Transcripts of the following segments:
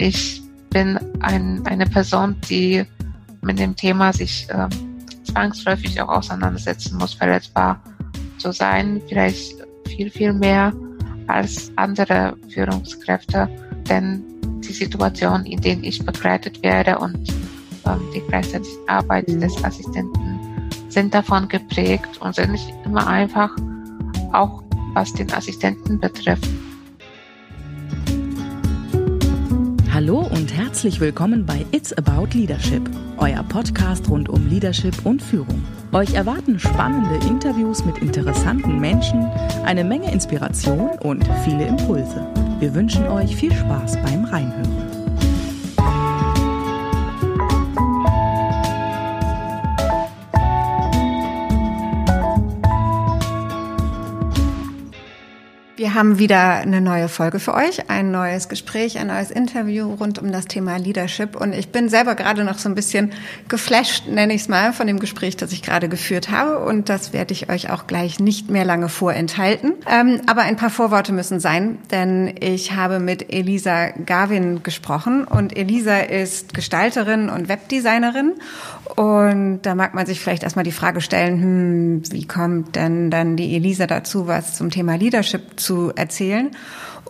ich bin ein, eine Person, die mit dem Thema sich äh, zwangsläufig auch auseinandersetzen muss, verletzbar zu sein, vielleicht viel, viel mehr als andere Führungskräfte, denn die Situation, in denen ich begleitet werde und ähm, die gleichzeitige Arbeit des Assistenten sind davon geprägt und sind nicht immer einfach, auch was den Assistenten betrifft. Hallo und herzlich willkommen bei It's About Leadership, euer Podcast rund um Leadership und Führung. Euch erwarten spannende Interviews mit interessanten Menschen, eine Menge Inspiration und viele Impulse. Wir wünschen euch viel Spaß beim Reinhören. Wir haben wieder eine neue Folge für euch, ein neues Gespräch, ein neues Interview rund um das Thema Leadership. Und ich bin selber gerade noch so ein bisschen geflasht, nenne ich es mal, von dem Gespräch, das ich gerade geführt habe. Und das werde ich euch auch gleich nicht mehr lange vorenthalten. Ähm, aber ein paar Vorworte müssen sein, denn ich habe mit Elisa Garvin gesprochen. Und Elisa ist Gestalterin und Webdesignerin. Und da mag man sich vielleicht erstmal die Frage stellen, hm, wie kommt denn dann die Elisa dazu, was zum Thema Leadership zu zu erzählen.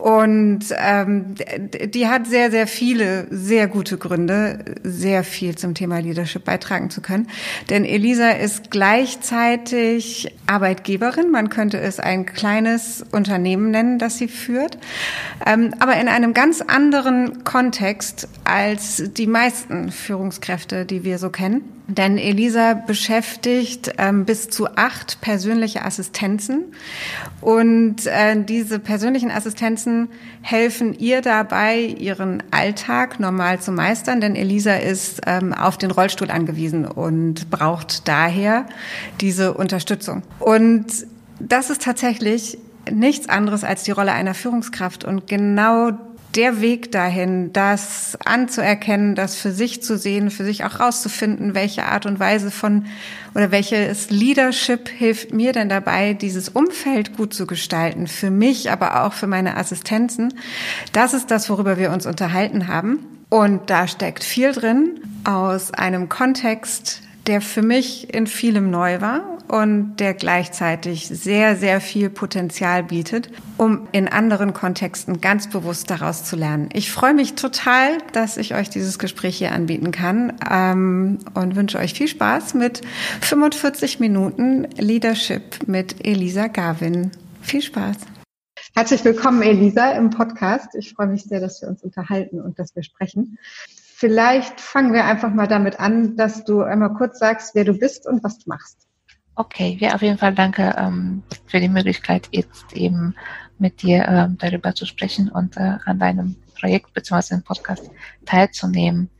Und ähm, die hat sehr, sehr viele, sehr gute Gründe, sehr viel zum Thema Leadership beitragen zu können. Denn Elisa ist gleichzeitig Arbeitgeberin. Man könnte es ein kleines Unternehmen nennen, das sie führt. Ähm, aber in einem ganz anderen Kontext als die meisten Führungskräfte, die wir so kennen. Denn Elisa beschäftigt ähm, bis zu acht persönliche Assistenzen. Und äh, diese persönlichen Assistenzen helfen ihr dabei, ihren Alltag normal zu meistern. Denn Elisa ist ähm, auf den Rollstuhl angewiesen und braucht daher diese Unterstützung. Und das ist tatsächlich nichts anderes als die Rolle einer Führungskraft. Und genau der Weg dahin, das anzuerkennen, das für sich zu sehen, für sich auch rauszufinden, welche Art und Weise von oder welches Leadership hilft mir denn dabei, dieses Umfeld gut zu gestalten, für mich, aber auch für meine Assistenzen. Das ist das, worüber wir uns unterhalten haben. Und da steckt viel drin aus einem Kontext, der für mich in vielem neu war und der gleichzeitig sehr, sehr viel Potenzial bietet, um in anderen Kontexten ganz bewusst daraus zu lernen. Ich freue mich total, dass ich euch dieses Gespräch hier anbieten kann ähm, und wünsche euch viel Spaß mit 45 Minuten Leadership mit Elisa Garvin. Viel Spaß. Herzlich willkommen, Elisa, im Podcast. Ich freue mich sehr, dass wir uns unterhalten und dass wir sprechen. Vielleicht fangen wir einfach mal damit an, dass du einmal kurz sagst, wer du bist und was du machst. Okay, ja, auf jeden Fall danke ähm, für die Möglichkeit, jetzt eben mit dir ähm, darüber zu sprechen und äh, an deinem Projekt bzw. im Podcast teilzunehmen.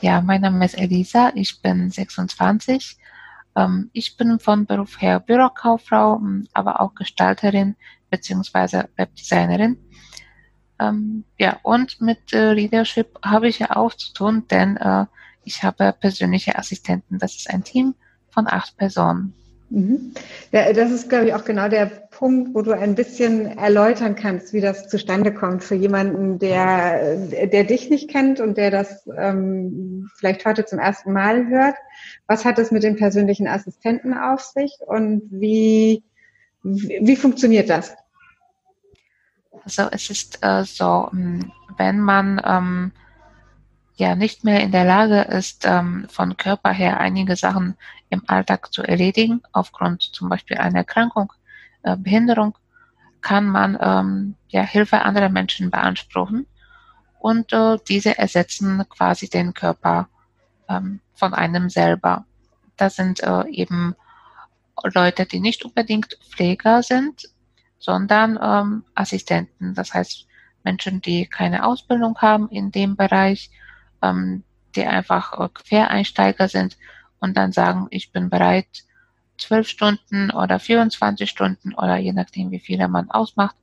Ja, mein Name ist Elisa, ich bin 26. Ähm, ich bin von Beruf her Bürokauffrau, ähm, aber auch Gestalterin bzw. Webdesignerin. Ähm, ja, und mit äh, Leadership habe ich ja auch zu tun, denn äh, ich habe persönliche Assistenten. Das ist ein Team von acht Personen. Mhm. Ja, das ist, glaube ich, auch genau der Punkt, wo du ein bisschen erläutern kannst, wie das zustande kommt für jemanden, der, der dich nicht kennt und der das ähm, vielleicht heute zum ersten Mal hört. Was hat es mit den persönlichen Assistenten auf sich und wie, wie, wie funktioniert das? Also es ist äh, so, ähm, wenn man ähm, ja nicht mehr in der Lage ist, ähm, von Körper her einige Sachen im Alltag zu erledigen, aufgrund zum Beispiel einer Erkrankung, äh, Behinderung, kann man ähm, ja Hilfe anderer Menschen beanspruchen und äh, diese ersetzen quasi den Körper ähm, von einem selber. Das sind äh, eben Leute, die nicht unbedingt Pfleger sind, sondern ähm, Assistenten. Das heißt Menschen, die keine Ausbildung haben in dem Bereich ähm, die einfach äh, Quereinsteiger sind und dann sagen, ich bin bereit, zwölf Stunden oder 24 Stunden oder je nachdem, wie viele man ausmacht,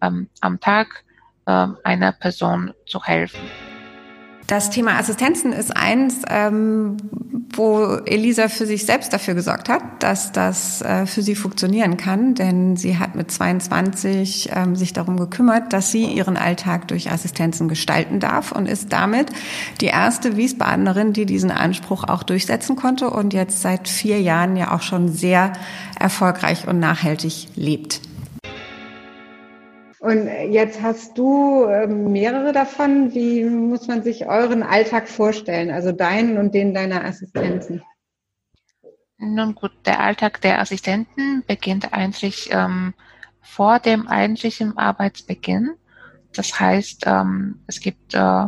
ähm, am Tag ähm, einer Person zu helfen. Das Thema Assistenzen ist eins, ähm, wo Elisa für sich selbst dafür gesorgt hat, dass das äh, für sie funktionieren kann, denn sie hat mit 22 ähm, sich darum gekümmert, dass sie ihren Alltag durch Assistenzen gestalten darf und ist damit die erste Wiesbadenerin, die diesen Anspruch auch durchsetzen konnte und jetzt seit vier Jahren ja auch schon sehr erfolgreich und nachhaltig lebt. Und jetzt hast du ähm, mehrere davon. Wie muss man sich euren Alltag vorstellen, also deinen und den deiner Assistenzen? Nun gut, der Alltag der Assistenten beginnt eigentlich ähm, vor dem eigentlichen Arbeitsbeginn. Das heißt, ähm, es gibt äh,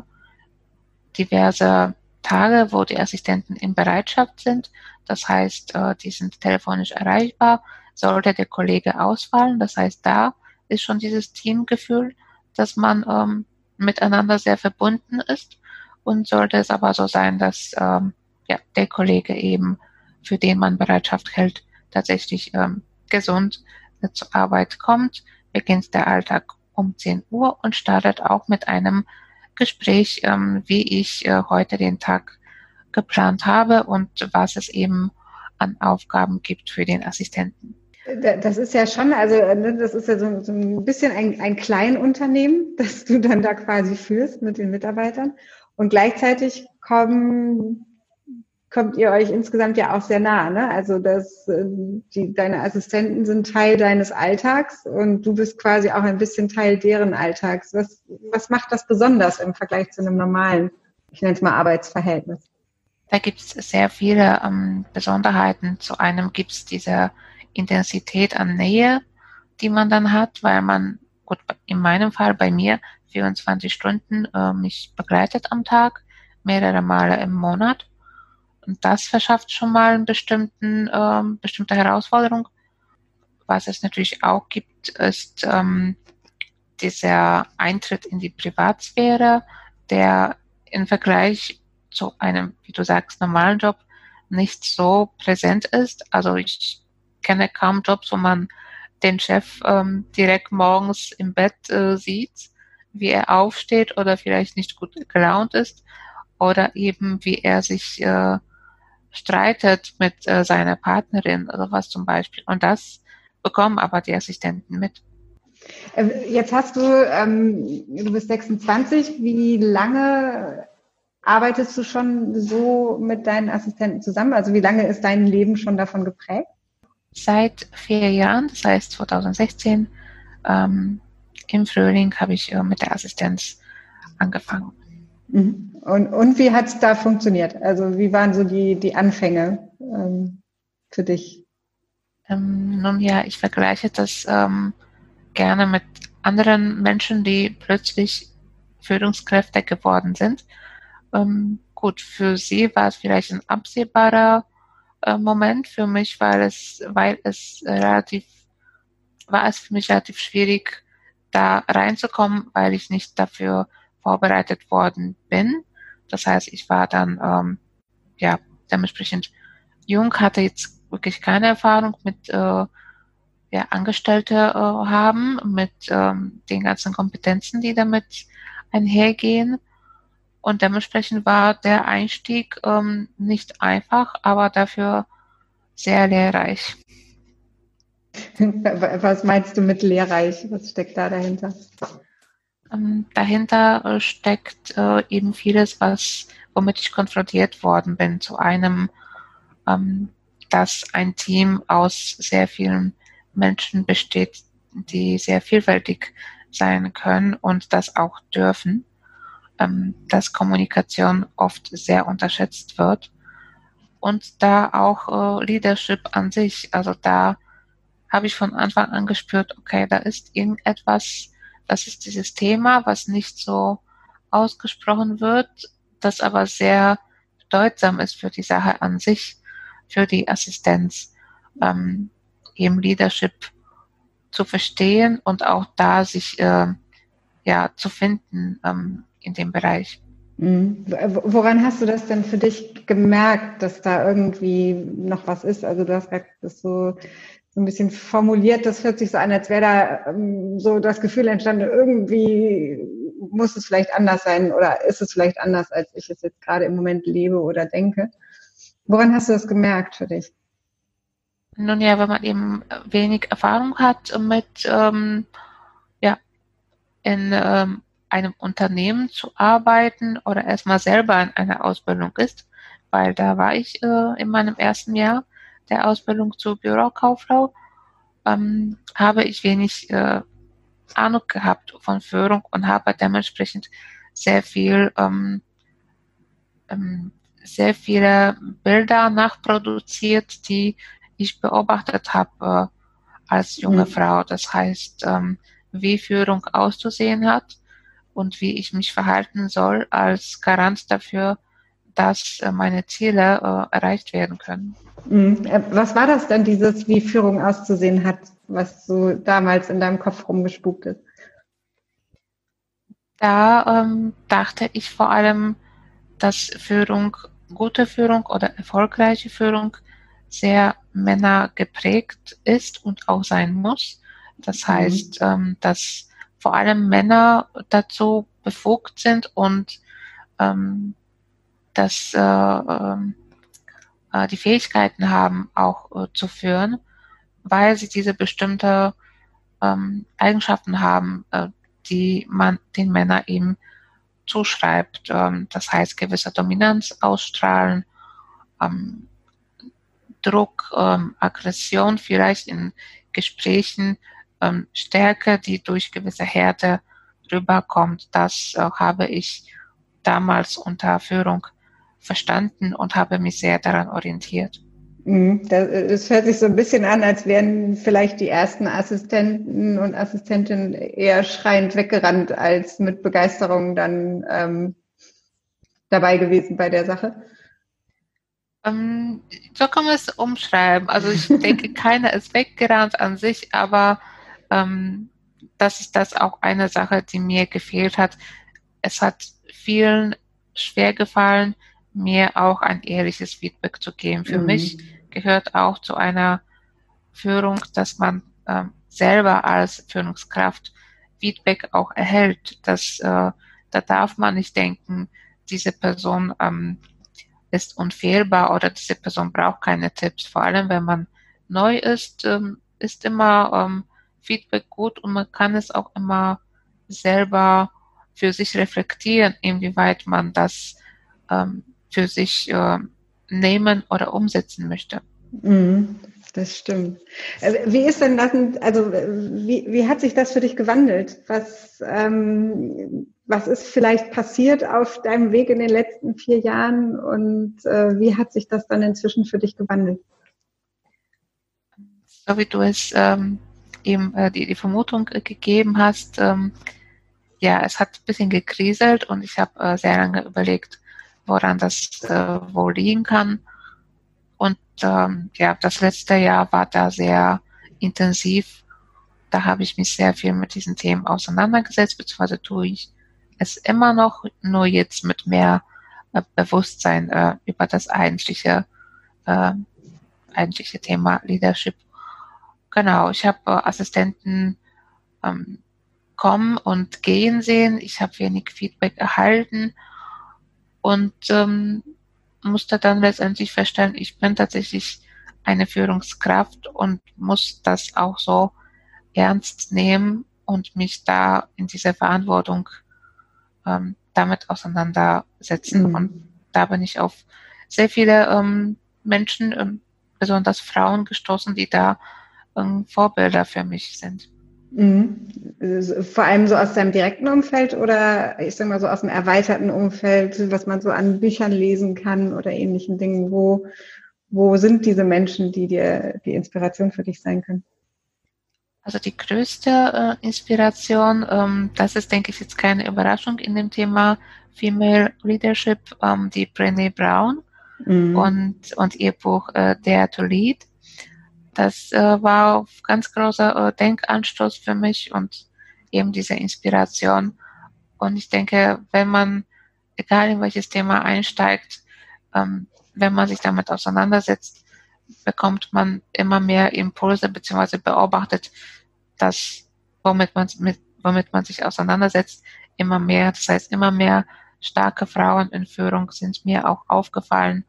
diverse Tage, wo die Assistenten in Bereitschaft sind. Das heißt, äh, die sind telefonisch erreichbar. Sollte der Kollege ausfallen, das heißt, da ist schon dieses Teamgefühl, dass man ähm, miteinander sehr verbunden ist. Und sollte es aber so sein, dass ähm, ja, der Kollege eben, für den man Bereitschaft hält, tatsächlich ähm, gesund äh, zur Arbeit kommt, beginnt der Alltag um 10 Uhr und startet auch mit einem Gespräch, ähm, wie ich äh, heute den Tag geplant habe und was es eben an Aufgaben gibt für den Assistenten. Das ist ja schon, also ne, das ist ja so, so ein bisschen ein, ein Kleinunternehmen, das du dann da quasi führst mit den Mitarbeitern. Und gleichzeitig kommen, kommt ihr euch insgesamt ja auch sehr nah. Ne? Also dass äh, die, deine Assistenten sind Teil deines Alltags und du bist quasi auch ein bisschen Teil deren Alltags. Was, was macht das besonders im Vergleich zu einem normalen, ich nenne es mal Arbeitsverhältnis? Da gibt es sehr viele ähm, Besonderheiten. Zu einem gibt es diese Intensität an Nähe, die man dann hat, weil man, gut, in meinem Fall bei mir 24 Stunden äh, mich begleitet am Tag, mehrere Male im Monat. Und das verschafft schon mal einen bestimmten, ähm, bestimmte Herausforderung. Was es natürlich auch gibt, ist ähm, dieser Eintritt in die Privatsphäre, der im Vergleich zu einem, wie du sagst, normalen Job nicht so präsent ist. Also ich kenne kaum Jobs, wo man den Chef ähm, direkt morgens im Bett äh, sieht, wie er aufsteht oder vielleicht nicht gut gelaunt ist oder eben wie er sich äh, streitet mit äh, seiner Partnerin oder was zum Beispiel. Und das bekommen aber die Assistenten mit. Äh, jetzt hast du, ähm, du bist 26, wie lange arbeitest du schon so mit deinen Assistenten zusammen? Also wie lange ist dein Leben schon davon geprägt? Seit vier Jahren, das heißt 2016, ähm, im Frühling habe ich äh, mit der Assistenz angefangen. Mhm. Und, und wie hat es da funktioniert? Also wie waren so die, die Anfänge ähm, für dich? Ähm, nun ja, ich vergleiche das ähm, gerne mit anderen Menschen, die plötzlich Führungskräfte geworden sind. Ähm, gut, für sie war es vielleicht ein absehbarer äh, Moment für mich, weil es, weil es relativ, war es für mich relativ schwierig, da reinzukommen, weil ich nicht dafür vorbereitet worden bin. Das heißt, ich war dann, ähm, ja, dementsprechend jung, hatte jetzt wirklich keine Erfahrung mit, äh, ja, Angestellte äh, haben, mit ähm, den ganzen Kompetenzen, die damit einhergehen. Und dementsprechend war der Einstieg ähm, nicht einfach, aber dafür sehr lehrreich. Was meinst du mit lehrreich? Was steckt da dahinter? Ähm, dahinter äh, steckt äh, eben vieles, was womit ich konfrontiert worden bin. Zu einem, ähm, dass ein Team aus sehr vielen Menschen besteht, die sehr vielfältig sein können und das auch dürfen ähm, dass Kommunikation oft sehr unterschätzt wird. Und da auch äh, Leadership an sich, also da habe ich von Anfang an gespürt, okay, da ist irgendetwas, das ist dieses Thema, was nicht so ausgesprochen wird, das aber sehr bedeutsam ist für die Sache an sich, für die Assistenz, ähm, eben Leadership zu verstehen und auch da sich äh, ja zu finden. Ähm, in dem Bereich. Mhm. Woran hast du das denn für dich gemerkt, dass da irgendwie noch was ist? Also du hast das so, so ein bisschen formuliert, das hört sich so an, als wäre da ähm, so das Gefühl entstanden, irgendwie muss es vielleicht anders sein oder ist es vielleicht anders, als ich es jetzt gerade im Moment lebe oder denke. Woran hast du das gemerkt für dich? Nun ja, wenn man eben wenig Erfahrung hat mit ähm, ja, in ähm, einem Unternehmen zu arbeiten oder erstmal selber in einer Ausbildung ist, weil da war ich äh, in meinem ersten Jahr der Ausbildung zur Bürokauffrau, ähm, habe ich wenig äh, Ahnung gehabt von Führung und habe dementsprechend sehr viel, ähm, ähm, sehr viele Bilder nachproduziert, die ich beobachtet habe äh, als junge mhm. Frau. Das heißt, ähm, wie Führung auszusehen hat und wie ich mich verhalten soll als Garant dafür, dass äh, meine Ziele äh, erreicht werden können. Mhm. Äh, was war das denn, dieses, wie Führung auszusehen hat, was so damals in deinem Kopf rumgespukt ist? Da ähm, dachte ich vor allem, dass Führung, gute Führung oder erfolgreiche Führung sehr männergeprägt ist und auch sein muss. Das mhm. heißt, ähm, dass vor allem Männer dazu befugt sind und ähm, dass äh, ähm, äh, die Fähigkeiten haben, auch äh, zu führen, weil sie diese bestimmte ähm, Eigenschaften haben, äh, die man den Männern eben zuschreibt. Ähm, das heißt, gewisse Dominanz ausstrahlen, ähm, Druck, Aggression vielleicht in Gesprächen, ähm, Stärke, die durch gewisse Härte rüberkommt. Das äh, habe ich damals unter Führung verstanden und habe mich sehr daran orientiert. Mhm. Es hört sich so ein bisschen an, als wären vielleicht die ersten Assistenten und Assistentinnen eher schreiend weggerannt, als mit Begeisterung dann ähm, dabei gewesen bei der Sache. Ähm, so kann man es umschreiben. Also ich denke, keiner ist weggerannt an sich, aber ähm, das ist das auch eine Sache, die mir gefehlt hat. Es hat vielen schwer gefallen, mir auch ein ehrliches Feedback zu geben. Für mhm. mich gehört auch zu einer Führung, dass man ähm, selber als Führungskraft Feedback auch erhält. Das, äh, da darf man nicht denken, diese Person ähm, ist unfehlbar oder diese Person braucht keine Tipps. Vor allem, wenn man neu ist, ähm, ist immer ähm, Feedback gut und man kann es auch immer selber für sich reflektieren, inwieweit man das ähm, für sich äh, nehmen oder umsetzen möchte. Mhm, das stimmt. Äh, wie ist denn das, also wie, wie hat sich das für dich gewandelt? Was, ähm, was ist vielleicht passiert auf deinem Weg in den letzten vier Jahren und äh, wie hat sich das dann inzwischen für dich gewandelt? So wie du es ähm, eben äh, die, die Vermutung äh, gegeben hast, ähm, ja, es hat ein bisschen gekriselt und ich habe äh, sehr lange überlegt, woran das äh, wohl liegen kann. Und ähm, ja, das letzte Jahr war da sehr intensiv. Da habe ich mich sehr viel mit diesen Themen auseinandergesetzt, beziehungsweise tue ich es immer noch, nur jetzt mit mehr äh, Bewusstsein äh, über das eigentliche, äh, eigentliche Thema Leadership. Genau, ich habe äh, Assistenten ähm, kommen und gehen sehen. Ich habe wenig Feedback erhalten und ähm, musste dann letztendlich feststellen, ich bin tatsächlich eine Führungskraft und muss das auch so ernst nehmen und mich da in dieser Verantwortung ähm, damit auseinandersetzen. Mhm. Und da bin ich auf sehr viele ähm, Menschen, ähm, besonders Frauen gestoßen, die da Vorbilder für mich sind. Mhm. Vor allem so aus deinem direkten Umfeld oder ich sag mal so aus dem erweiterten Umfeld, was man so an Büchern lesen kann oder ähnlichen Dingen. Wo, wo sind diese Menschen, die dir die Inspiration für dich sein können? Also die größte äh, Inspiration, ähm, das ist, denke ich, jetzt keine Überraschung in dem Thema Female Leadership, ähm, die Brené Brown mhm. und, und ihr Buch äh, Dare to Lead. Das äh, war ganz großer äh, Denkanstoß für mich und eben diese Inspiration. Und ich denke, wenn man, egal in welches Thema einsteigt, ähm, wenn man sich damit auseinandersetzt, bekommt man immer mehr Impulse beziehungsweise beobachtet, dass womit man mit, womit man sich auseinandersetzt, immer mehr. Das heißt, immer mehr starke Frauen in Führung sind mir auch aufgefallen.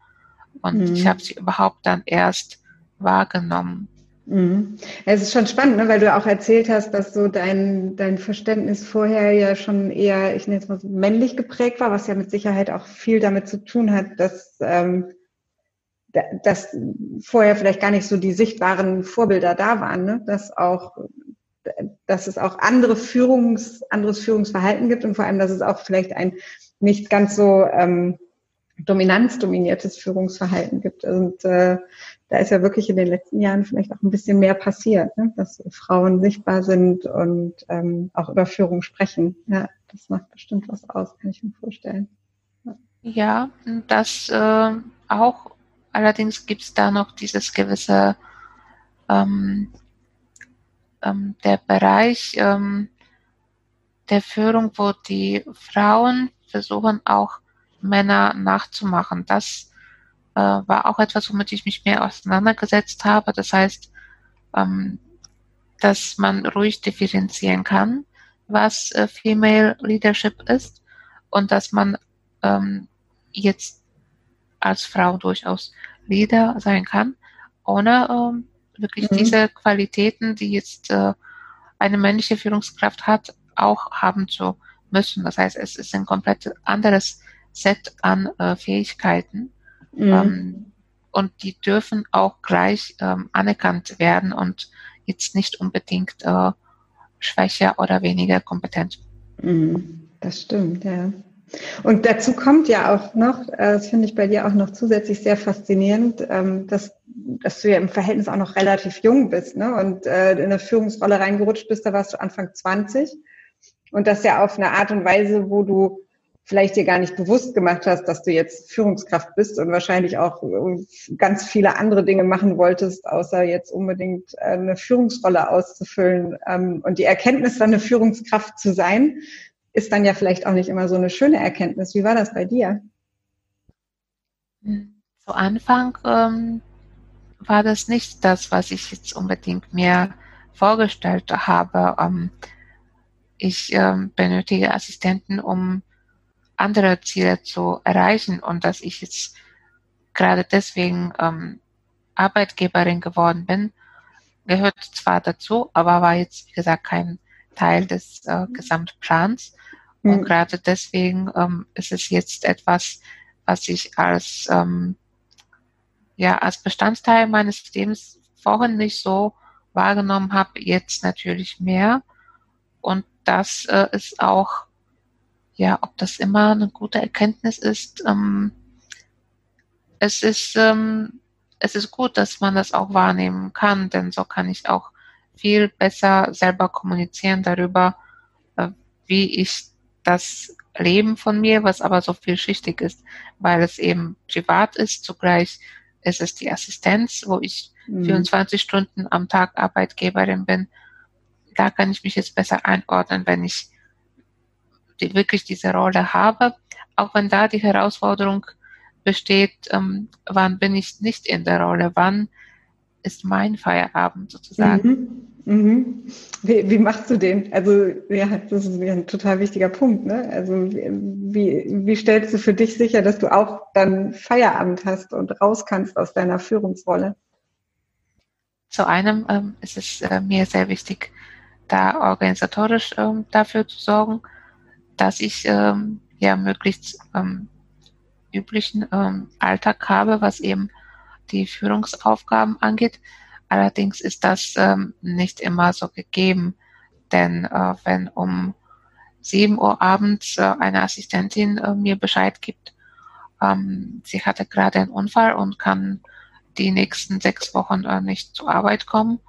Und mhm. ich habe sie überhaupt dann erst wahrgenommen. Mhm. Es ist schon spannend, ne, weil du auch erzählt hast, dass so dein, dein Verständnis vorher ja schon eher, ich nenne es mal so männlich geprägt war, was ja mit Sicherheit auch viel damit zu tun hat, dass, ähm, dass vorher vielleicht gar nicht so die sichtbaren Vorbilder da waren, ne? dass auch dass es auch andere Führungs, anderes Führungsverhalten gibt und vor allem, dass es auch vielleicht ein nicht ganz so ähm, dominanzdominiertes Führungsverhalten gibt. Und äh, da ist ja wirklich in den letzten Jahren vielleicht auch ein bisschen mehr passiert, ne? dass Frauen sichtbar sind und ähm, auch über Führung sprechen. Ja, das macht bestimmt was aus, kann ich mir vorstellen. Ja, das äh, auch. Allerdings gibt es da noch dieses gewisse ähm, ähm, der Bereich ähm, der Führung, wo die Frauen versuchen auch Männer nachzumachen. Das äh, war auch etwas, womit ich mich mehr auseinandergesetzt habe. Das heißt, ähm, dass man ruhig differenzieren kann, was äh, Female Leadership ist und dass man ähm, jetzt als Frau durchaus Leader sein kann, ohne ähm, wirklich mhm. diese Qualitäten, die jetzt äh, eine männliche Führungskraft hat, auch haben zu müssen. Das heißt, es ist ein komplett anderes Set an äh, Fähigkeiten. Mhm. Ähm, und die dürfen auch gleich ähm, anerkannt werden und jetzt nicht unbedingt äh, schwächer oder weniger kompetent. Mhm. Das stimmt, ja. Und dazu kommt ja auch noch, äh, das finde ich bei dir auch noch zusätzlich sehr faszinierend, ähm, dass, dass du ja im Verhältnis auch noch relativ jung bist ne? und äh, in eine Führungsrolle reingerutscht bist, da warst du Anfang 20. Und das ja auf eine Art und Weise, wo du vielleicht dir gar nicht bewusst gemacht hast, dass du jetzt Führungskraft bist und wahrscheinlich auch äh, ganz viele andere Dinge machen wolltest, außer jetzt unbedingt eine Führungsrolle auszufüllen. Ähm, und die Erkenntnis, dann eine Führungskraft zu sein, ist dann ja vielleicht auch nicht immer so eine schöne Erkenntnis. Wie war das bei dir? Zu Anfang ähm, war das nicht das, was ich jetzt unbedingt mir vorgestellt habe. Ähm, ich ähm, benötige Assistenten, um andere Ziele zu erreichen und dass ich jetzt gerade deswegen ähm, Arbeitgeberin geworden bin, gehört zwar dazu, aber war jetzt, wie gesagt, kein Teil des äh, Gesamtplans. Mhm. Und gerade deswegen ähm, ist es jetzt etwas, was ich als, ähm, ja, als Bestandteil meines Lebens vorhin nicht so wahrgenommen habe, jetzt natürlich mehr. Und das äh, ist auch, ja, ob das immer eine gute Erkenntnis ist. Ähm, es ist, ähm, es ist gut, dass man das auch wahrnehmen kann, denn so kann ich auch viel besser selber kommunizieren darüber, äh, wie ich das Leben von mir, was aber so vielschichtig ist, weil es eben privat ist. Zugleich ist es die Assistenz, wo ich mhm. 24 Stunden am Tag Arbeitgeberin bin. Da kann ich mich jetzt besser einordnen, wenn ich die, wirklich diese Rolle habe. Auch wenn da die Herausforderung besteht, ähm, wann bin ich nicht in der Rolle, wann ist mein Feierabend sozusagen. Mhm. Mhm. Wie, wie, machst du den? Also ja, das ist ein total wichtiger Punkt. Ne? Also wie, wie stellst du für dich sicher, dass du auch dann Feierabend hast und raus kannst aus deiner Führungsrolle? Zu einem ähm, ist es äh, mir sehr wichtig, da organisatorisch ähm, dafür zu sorgen, dass ich ähm, ja möglichst ähm, üblichen ähm, Alltag habe, was eben die Führungsaufgaben angeht. Allerdings ist das ähm, nicht immer so gegeben, denn äh, wenn um 7 Uhr abends äh, eine Assistentin äh, mir Bescheid gibt, ähm, sie hatte gerade einen Unfall und kann die nächsten sechs Wochen äh, nicht zur Arbeit kommen,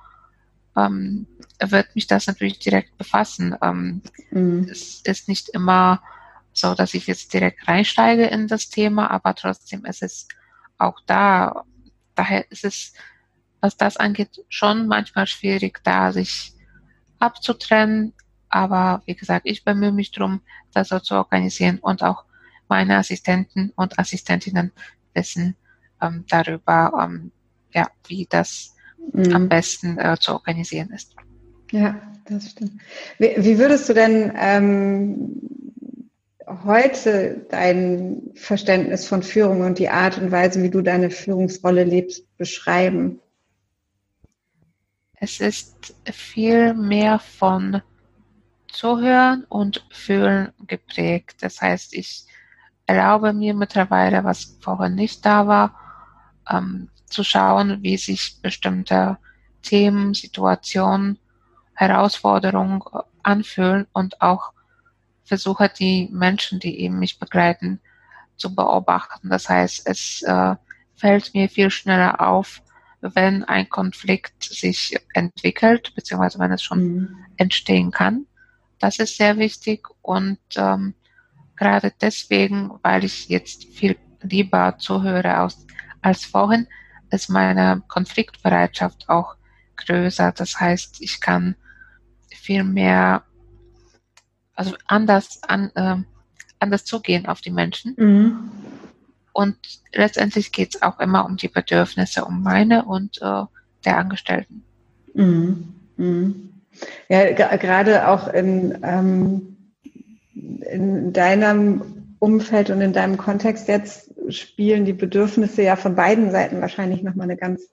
ähm, wird mich das natürlich direkt befassen. Ähm, mhm. Es ist nicht immer so, dass ich jetzt direkt reinsteige in das Thema, aber trotzdem ist es auch da. Daher ist es was das angeht, schon manchmal schwierig, da sich abzutrennen. Aber wie gesagt, ich bemühe mich drum, das so zu organisieren und auch meine Assistenten und Assistentinnen wissen ähm, darüber, ähm, ja, wie das mhm. am besten äh, zu organisieren ist. Ja, das stimmt. Wie, wie würdest du denn ähm, heute dein Verständnis von Führung und die Art und Weise, wie du deine Führungsrolle lebst, beschreiben? Es ist viel mehr von Zuhören und Fühlen geprägt. Das heißt, ich erlaube mir mittlerweile, was vorher nicht da war, ähm, zu schauen, wie sich bestimmte Themen, Situationen, Herausforderungen anfühlen und auch versuche die Menschen, die eben mich begleiten, zu beobachten. Das heißt, es äh, fällt mir viel schneller auf, wenn ein Konflikt sich entwickelt, beziehungsweise wenn es schon mhm. entstehen kann. Das ist sehr wichtig und ähm, gerade deswegen, weil ich jetzt viel lieber zuhöre aus, als vorhin, ist meine Konfliktbereitschaft auch größer. Das heißt, ich kann viel mehr, also anders, an, äh, anders zugehen auf die Menschen. Mhm. Und letztendlich geht es auch immer um die Bedürfnisse, um meine und äh, der Angestellten. Mhm. Mhm. Ja, gerade auch in, ähm, in deinem Umfeld und in deinem Kontext jetzt spielen die Bedürfnisse ja von beiden Seiten wahrscheinlich nochmal eine ganz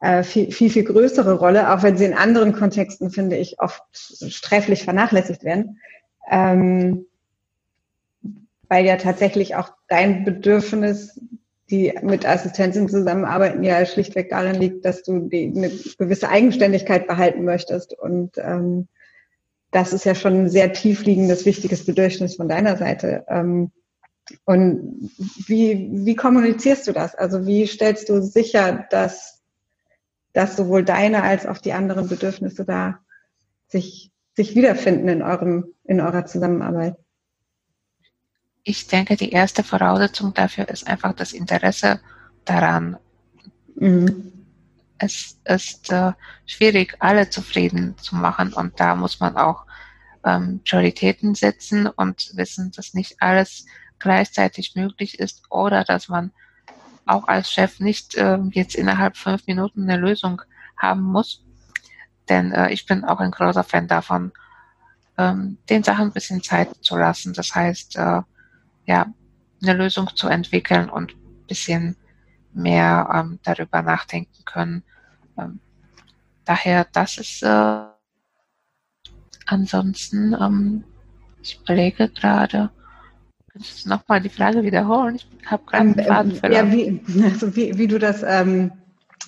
äh, viel, viel, viel größere Rolle, auch wenn sie in anderen Kontexten, finde ich, oft sträflich vernachlässigt werden. Ähm, weil ja tatsächlich auch dein Bedürfnis, die mit Assistenzen zusammenarbeiten, ja schlichtweg darin liegt, dass du die, eine gewisse Eigenständigkeit behalten möchtest. Und ähm, das ist ja schon ein sehr tiefliegendes, wichtiges Bedürfnis von deiner Seite. Ähm, und wie, wie kommunizierst du das? Also wie stellst du sicher, dass dass sowohl deine als auch die anderen Bedürfnisse da sich, sich wiederfinden in eurem, in eurer Zusammenarbeit? Ich denke, die erste Voraussetzung dafür ist einfach das Interesse daran. Mhm. Es ist äh, schwierig, alle zufrieden zu machen und da muss man auch ähm, Prioritäten setzen und wissen, dass nicht alles gleichzeitig möglich ist oder dass man auch als Chef nicht äh, jetzt innerhalb fünf Minuten eine Lösung haben muss. Denn äh, ich bin auch ein großer Fan davon, ähm, den Sachen ein bisschen Zeit zu lassen. Das heißt, äh, ja, eine Lösung zu entwickeln und ein bisschen mehr ähm, darüber nachdenken können. Ähm, daher, das ist äh, ansonsten, ähm, ich überlege gerade, nochmal die Frage wiederholen? Ich habe gerade einen ähm, Faden verloren. Ja, wie, also wie, wie du das, ähm,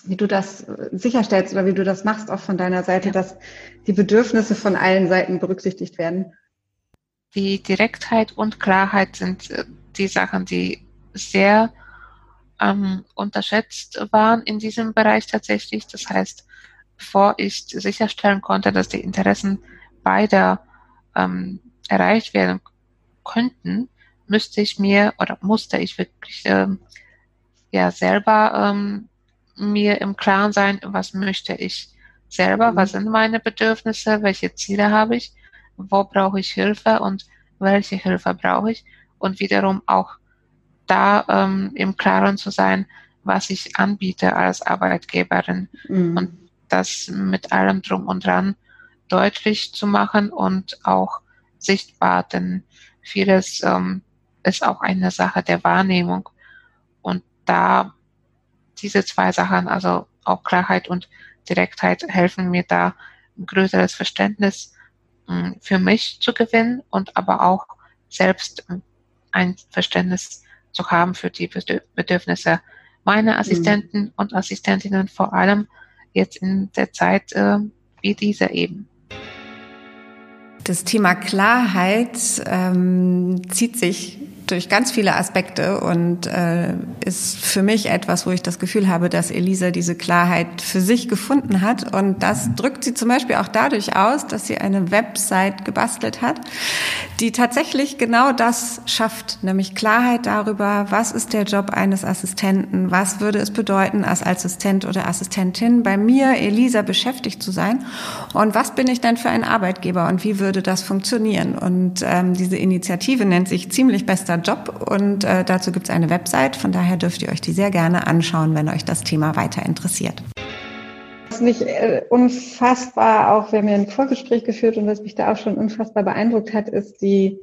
wie du das sicherstellst oder wie du das machst, auch von deiner Seite, ja. dass die Bedürfnisse von allen Seiten berücksichtigt werden. Die Direktheit und Klarheit sind äh, die Sachen, die sehr ähm, unterschätzt waren in diesem Bereich tatsächlich. Das heißt, bevor ich sicherstellen konnte, dass die Interessen beider ähm, erreicht werden könnten, müsste ich mir oder musste ich wirklich ähm, ja selber ähm, mir im Klaren sein, was möchte ich selber, was mhm. sind meine Bedürfnisse, welche Ziele habe ich, wo brauche ich Hilfe und welche Hilfe brauche ich und wiederum auch da ähm, im Klaren zu sein, was ich anbiete als Arbeitgeberin mhm. und das mit allem drum und dran deutlich zu machen und auch sichtbar, denn vieles ähm, ist auch eine Sache der Wahrnehmung. Und da diese zwei Sachen, also auch Klarheit und Direktheit, helfen mir da ein größeres Verständnis hm, für mich zu gewinnen und aber auch selbst ein Verständnis zu haben für die Bedürfnisse meiner Assistenten mhm. und Assistentinnen, vor allem jetzt in der Zeit äh, wie diese eben. Das Thema Klarheit ähm, zieht sich durch ganz viele Aspekte und äh, ist für mich etwas, wo ich das Gefühl habe, dass Elisa diese Klarheit für sich gefunden hat. Und das drückt sie zum Beispiel auch dadurch aus, dass sie eine Website gebastelt hat, die tatsächlich genau das schafft, nämlich Klarheit darüber, was ist der Job eines Assistenten, was würde es bedeuten, als Assistent oder Assistentin bei mir, Elisa, beschäftigt zu sein und was bin ich denn für ein Arbeitgeber und wie würde das funktionieren. Und ähm, diese Initiative nennt sich ziemlich bester Job und äh, dazu gibt es eine Website. Von daher dürft ihr euch die sehr gerne anschauen, wenn euch das Thema weiter interessiert. Was mich äh, unfassbar, auch wir haben ja ein Vorgespräch geführt und was mich da auch schon unfassbar beeindruckt hat, ist die,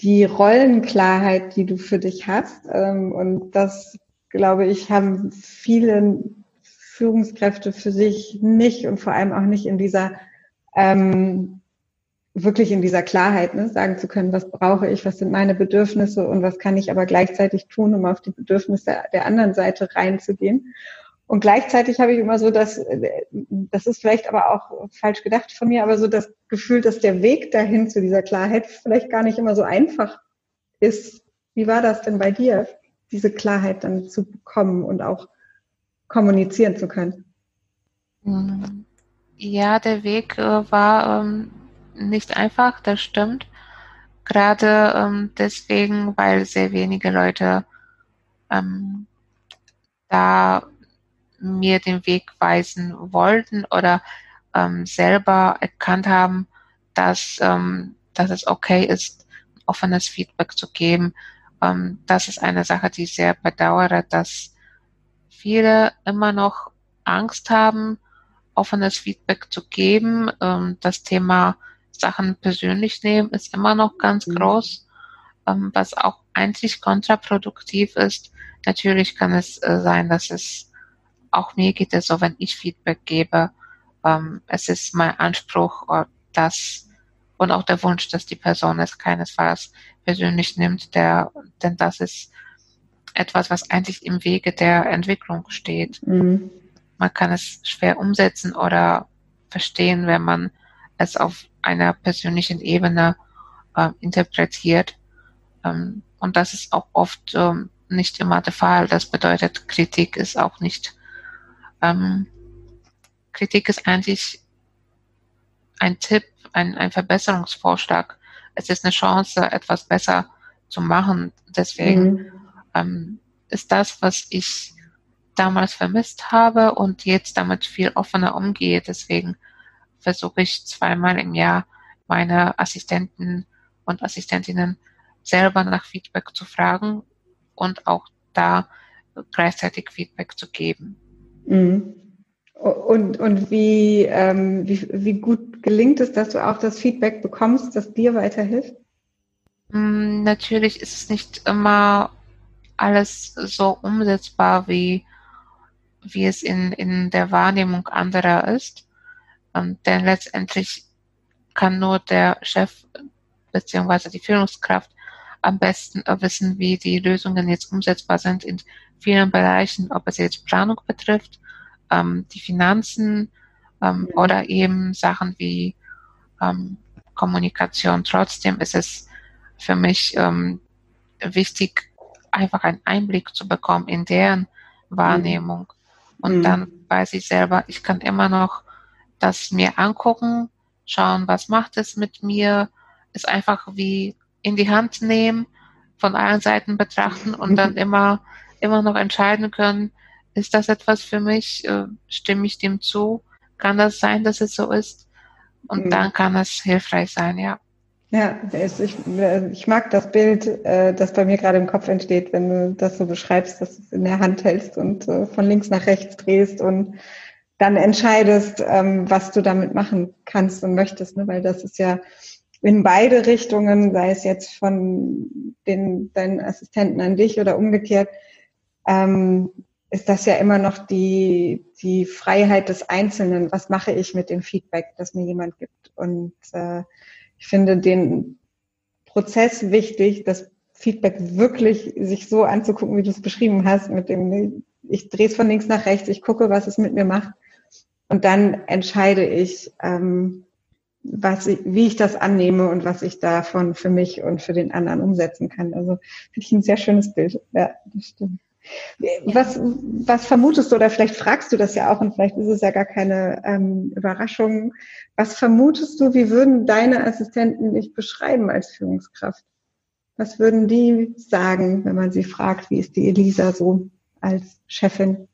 die Rollenklarheit, die du für dich hast. Ähm, und das, glaube ich, haben viele Führungskräfte für sich nicht und vor allem auch nicht in dieser ähm, wirklich in dieser Klarheit, ne, sagen zu können, was brauche ich, was sind meine Bedürfnisse und was kann ich aber gleichzeitig tun, um auf die Bedürfnisse der anderen Seite reinzugehen. Und gleichzeitig habe ich immer so das, das ist vielleicht aber auch falsch gedacht von mir, aber so das Gefühl, dass der Weg dahin zu dieser Klarheit vielleicht gar nicht immer so einfach ist. Wie war das denn bei dir, diese Klarheit dann zu bekommen und auch kommunizieren zu können? Ja, der Weg äh, war ähm, nicht einfach, das stimmt. Gerade ähm, deswegen, weil sehr wenige Leute ähm, da mir den Weg weisen wollten oder ähm, selber erkannt haben, dass, ähm, dass es okay ist, offenes Feedback zu geben. Ähm, das ist eine Sache, die ich sehr bedauere, dass viele immer noch Angst haben, offenes Feedback zu geben. Ähm, das Thema Sachen persönlich nehmen ist immer noch ganz mhm. groß, ähm, was auch eigentlich kontraproduktiv ist. Natürlich kann es äh, sein, dass es auch mir geht es so, wenn ich Feedback gebe, ähm, es ist mein Anspruch, äh, dass und auch der Wunsch, dass die Person es keinesfalls persönlich nimmt, der, denn das ist etwas, was eigentlich im Wege der Entwicklung steht. Mhm. Man kann es schwer umsetzen oder verstehen, wenn man es auf einer persönlichen Ebene äh, interpretiert. Ähm, und das ist auch oft ähm, nicht immer der Fall. Das bedeutet, Kritik ist auch nicht ähm, Kritik ist eigentlich ein Tipp, ein, ein Verbesserungsvorschlag. Es ist eine Chance, etwas besser zu machen. Deswegen mhm. ähm, ist das, was ich damals vermisst habe und jetzt damit viel offener umgehe. Deswegen versuche ich zweimal im Jahr meine Assistenten und Assistentinnen selber nach Feedback zu fragen und auch da gleichzeitig Feedback zu geben. Mhm. Und, und wie, ähm, wie, wie gut gelingt es, dass du auch das Feedback bekommst, das dir weiterhilft? Mm, natürlich ist es nicht immer alles so umsetzbar, wie, wie es in, in der Wahrnehmung anderer ist. Ähm, denn letztendlich kann nur der Chef beziehungsweise die Führungskraft am besten wissen, wie die Lösungen jetzt umsetzbar sind in vielen Bereichen, ob es jetzt Planung betrifft, ähm, die Finanzen ähm, ja. oder eben Sachen wie ähm, Kommunikation. Trotzdem ist es für mich ähm, wichtig, einfach einen Einblick zu bekommen in deren Wahrnehmung. Mhm. Und mhm. dann weiß ich selber, ich kann immer noch das mir angucken, schauen, was macht es mit mir, es einfach wie in die Hand nehmen, von allen Seiten betrachten und dann immer, immer noch entscheiden können, ist das etwas für mich, äh, stimme ich dem zu, kann das sein, dass es so ist und mhm. dann kann es hilfreich sein, ja. Ja, ich, ich mag das Bild, äh, das bei mir gerade im Kopf entsteht, wenn du das so beschreibst, dass du es in der Hand hältst und äh, von links nach rechts drehst und dann entscheidest, ähm, was du damit machen kannst und möchtest, ne? weil das ist ja in beide Richtungen, sei es jetzt von den, deinen Assistenten an dich oder umgekehrt, ähm, ist das ja immer noch die, die Freiheit des Einzelnen. Was mache ich mit dem Feedback, das mir jemand gibt? Und äh, ich finde den Prozess wichtig, das Feedback wirklich sich so anzugucken, wie du es beschrieben hast, mit dem, ich drehe es von links nach rechts, ich gucke, was es mit mir macht. Und dann entscheide ich, ähm, was ich, wie ich das annehme und was ich davon für mich und für den anderen umsetzen kann. Also finde ich ein sehr schönes Bild. Ja, das stimmt. Was, was vermutest du, oder vielleicht fragst du das ja auch und vielleicht ist es ja gar keine ähm, Überraschung. Was vermutest du, wie würden deine Assistenten dich beschreiben als Führungskraft? Was würden die sagen, wenn man sie fragt, wie ist die Elisa so als Chefin?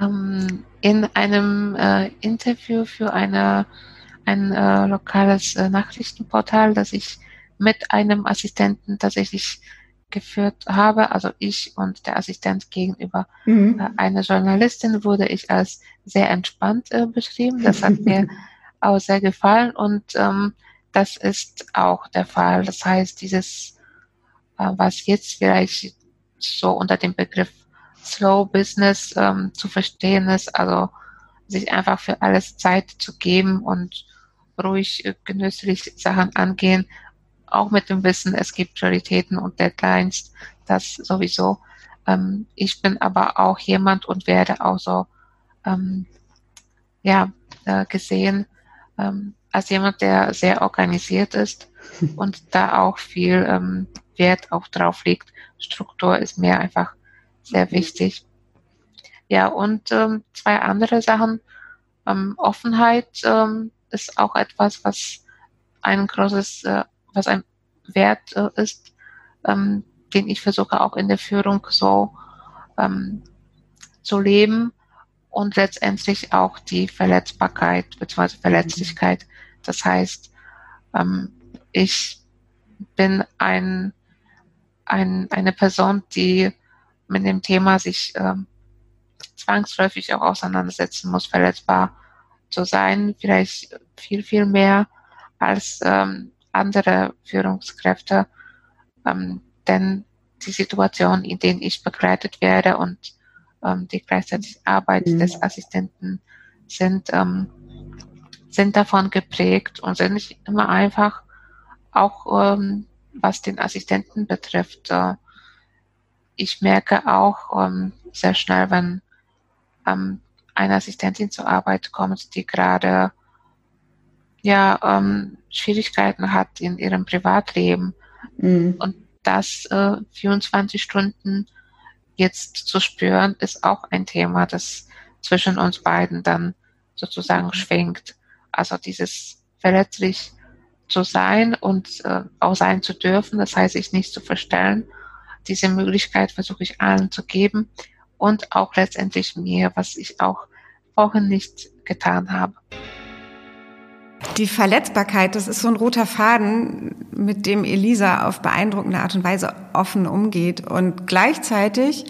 Ähm, in einem äh, Interview für eine ein äh, lokales äh, Nachrichtenportal, das ich mit einem Assistenten tatsächlich geführt habe, also ich und der Assistent gegenüber mhm. äh, einer Journalistin, wurde ich als sehr entspannt äh, beschrieben. Das hat mir auch sehr gefallen und ähm, das ist auch der Fall. Das heißt, dieses, äh, was jetzt vielleicht so unter dem Begriff Slow Business ähm, zu verstehen ist, also sich einfach für alles Zeit zu geben und ruhig äh, genüsslich Sachen angehen, auch mit dem Wissen, es gibt Prioritäten und Deadlines, das sowieso. Ähm, ich bin aber auch jemand und werde auch so ähm, ja, äh, gesehen ähm, als jemand, der sehr organisiert ist und da auch viel ähm, Wert auch drauf liegt. Struktur ist mir einfach sehr wichtig. Ja, und ähm, zwei andere Sachen. Ähm, Offenheit ähm, ist auch etwas, was ein großes, äh, was ein Wert äh, ist, ähm, den ich versuche auch in der Führung so ähm, zu leben und letztendlich auch die Verletzbarkeit bzw. Verletzlichkeit. Das heißt, ähm, ich bin ein, ein, eine Person, die mit dem Thema sich ähm, zwangsläufig auch auseinandersetzen muss, verletzbar zu sein, vielleicht viel, viel mehr als ähm, andere Führungskräfte. Ähm, denn die Situation, in denen ich begleitet werde und ähm, die gleichzeitig Arbeit mhm. des Assistenten sind, ähm, sind davon geprägt und sind nicht immer einfach, auch ähm, was den Assistenten betrifft. Äh, ich merke auch ähm, sehr schnell, wenn ähm, eine Assistentin zur Arbeit kommt, die gerade ja ähm, Schwierigkeiten hat in ihrem Privatleben mhm. und das äh, 24 Stunden jetzt zu spüren, ist auch ein Thema, das zwischen uns beiden dann sozusagen schwingt. Also dieses verletzlich zu sein und äh, auch sein zu dürfen, das heißt, sich nicht zu verstellen. Diese Möglichkeit versuche ich allen zu geben und auch letztendlich mir, was ich auch vorhin nicht getan habe. Die Verletzbarkeit, das ist so ein roter Faden, mit dem Elisa auf beeindruckende Art und Weise offen umgeht und gleichzeitig